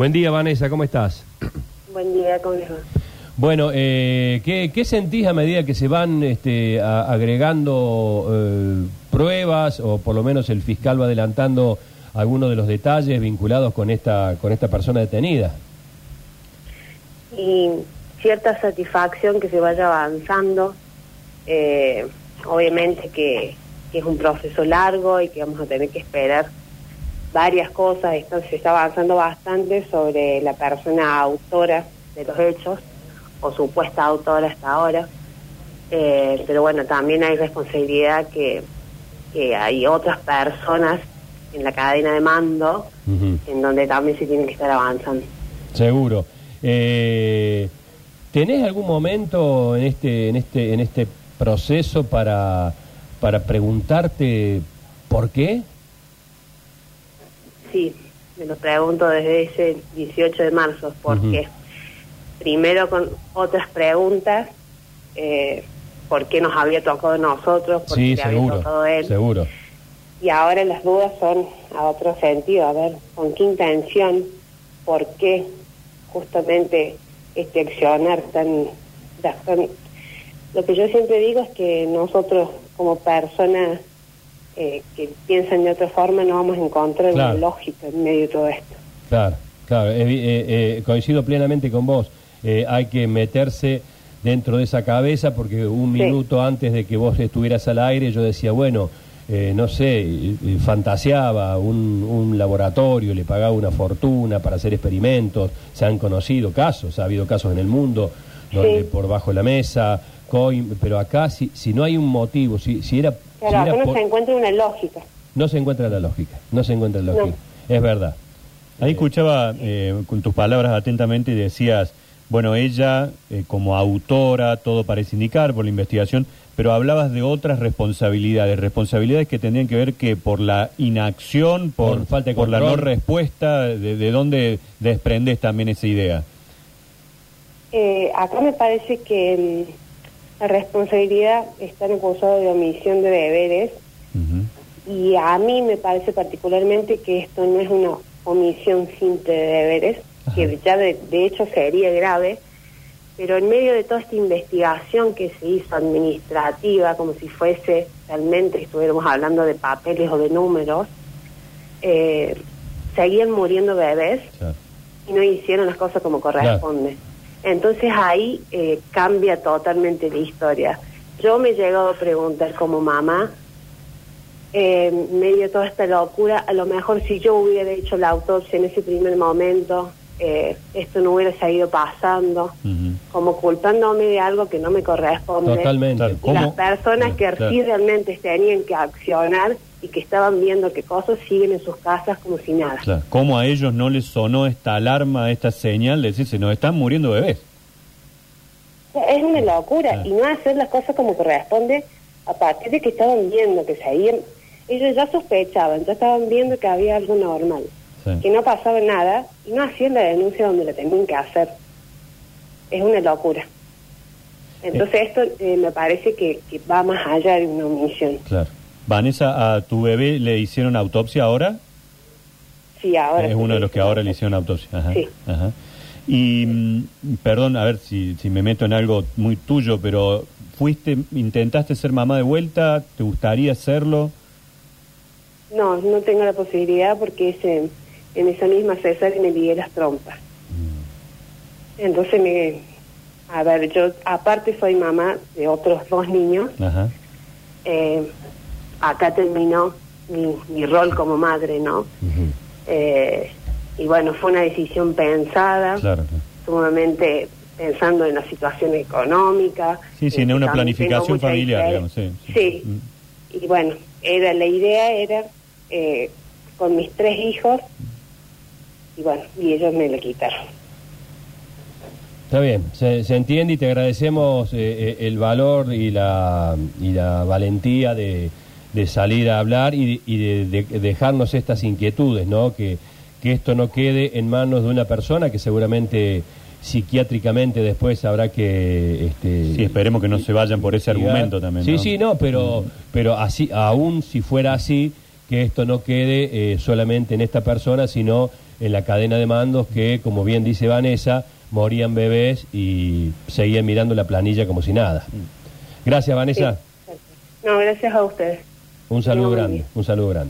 Buen día, Vanessa, ¿cómo estás? Buen día, ¿cómo les va? Bueno, eh, ¿qué, qué sentís a medida que se van este, a- agregando eh, pruebas o por lo menos el fiscal va adelantando algunos de los detalles vinculados con esta, con esta persona detenida? Y cierta satisfacción que se vaya avanzando, eh, obviamente que, que es un proceso largo y que vamos a tener que esperar varias cosas, esto se está avanzando bastante sobre la persona autora de los hechos o supuesta autora hasta ahora, Eh, pero bueno, también hay responsabilidad que, que hay otras personas en la cadena de mando en donde también se tiene que estar avanzando. Seguro. Eh, ¿Tenés algún momento en este, en este, en este proceso para, para preguntarte por qué? Sí, me lo pregunto desde ese 18 de marzo, porque primero con otras preguntas, eh, ¿por qué nos había tocado nosotros? ¿Por Sí, qué le había seguro, tocado él? seguro. Y ahora las dudas son a otro sentido, a ver, ¿con qué intención? ¿Por qué justamente este accionar tan, tan... Lo que yo siempre digo es que nosotros como personas eh, que piensan de otra forma no vamos a encontrar Claro. una lógica en medio de todo esto. Claro, claro, eh, eh, coincido plenamente con vos. Eh, hay que meterse dentro de esa cabeza porque un Sí. minuto antes de que vos estuvieras al aire yo decía, bueno, eh, no sé, fantaseaba un, un laboratorio, le pagaba una fortuna para hacer experimentos, se han conocido casos, ha habido casos en el mundo donde Sí. por bajo la mesa, coin, pero acá si, si no hay un motivo, si, si era... Claro, acá no por- se encuentra una lógica. no se encuentra la lógica, no se encuentra la lógica, es verdad. Ahí escuchaba eh, con tus palabras atentamente y decías, bueno, ella eh, como autora, todo parece indicar por la investigación, pero hablabas de otras responsabilidades, responsabilidades que tendrían que ver que por la inacción, por, Por falta de por la no respuesta, de, de dónde desprendes también esa idea. Eh, acá me parece que la responsabilidad está en acusado de omisión de deberes y a mí me parece particularmente que esto no es una omisión simple de deberes, que ya de, de hecho sería grave, pero en medio de toda esta investigación que se hizo administrativa, como si fuese realmente estuviéramos hablando de papeles o de números, eh, seguían muriendo bebés Claro. y no hicieron las cosas como corresponde. Entonces ahí eh, cambia totalmente la historia. Yo me he llegado a preguntar como mamá, eh, medio toda esta locura, a lo mejor si yo hubiera hecho la autopsia en ese primer momento, eh, esto no hubiera seguido pasando, Ujú. como culpándome de algo que no me corresponde. Totalmente. Y las personas que sí realmente tenían que accionar y que estaban viendo que cosas siguen en sus casas como si nada. Claro. ¿Cómo a ellos no les sonó esta alarma, esta señal de decir, se nos están muriendo bebés? Es una locura Claro. y no hacer las cosas como corresponde a partir de que estaban viendo que seguían, ellos ya sospechaban, ya estaban viendo que había algo normal, Sí. que no pasaba nada y no hacían la denuncia donde la tenían que hacer. Es una locura. Entonces esto eh, me parece que, que va más allá de una omisión. Claro. Vanessa, ¿a tu bebé le hicieron autopsia ahora? Sí, ahora es sí uno de los que ahora le hicieron autopsia. Ajá, Sí. ajá. Y, mm, perdón, a ver si, si me meto en algo muy tuyo, pero fuiste, intentaste ser mamá de vuelta, ¿te gustaría hacerlo? No, no tengo la posibilidad porque ese, en esa misma cesárea me ligué las trompas. Entonces me... A ver, yo aparte soy mamá de otros dos niños. Ajá. Eh, acá terminó mi, mi rol como madre, ¿no? Eh, y bueno, fue una decisión pensada, Claro. sumamente pensando en la situación económica. Sí, sí, en que una planificación familiar, digamos, sí, sí. Sí, y bueno, era la idea era eh, con mis tres hijos, y bueno, y ellos me lo quitaron. Está bien, se, se entiende y te agradecemos eh, eh, el valor y la, y la valentía de, de salir a hablar y, y de, de dejarnos estas inquietudes, ¿no? Que, que esto no quede en manos de una persona que seguramente psiquiátricamente después habrá que... Este, Sí, esperemos que no se vayan por ese argumento también. Sí, ¿no? sí, no, pero, pero así, aún si fuera así, que esto no quede eh, solamente en esta persona, sino en la cadena de mandos que, como bien dice Vanessa, morían bebés y seguían mirando la planilla como si nada. Gracias, Vanessa. Sí. No, gracias a ustedes. Un saludo grande, un saludo grande.